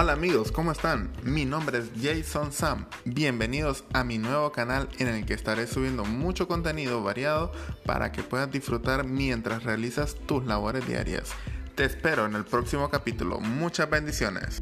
Hola amigos, ¿cómo están? Mi nombre es Jason Sam. Bienvenidos a mi nuevo canal en el que estaré subiendo mucho contenido variado para que puedas disfrutar mientras realizas tus labores diarias. Te espero en el próximo capítulo. Muchas bendiciones.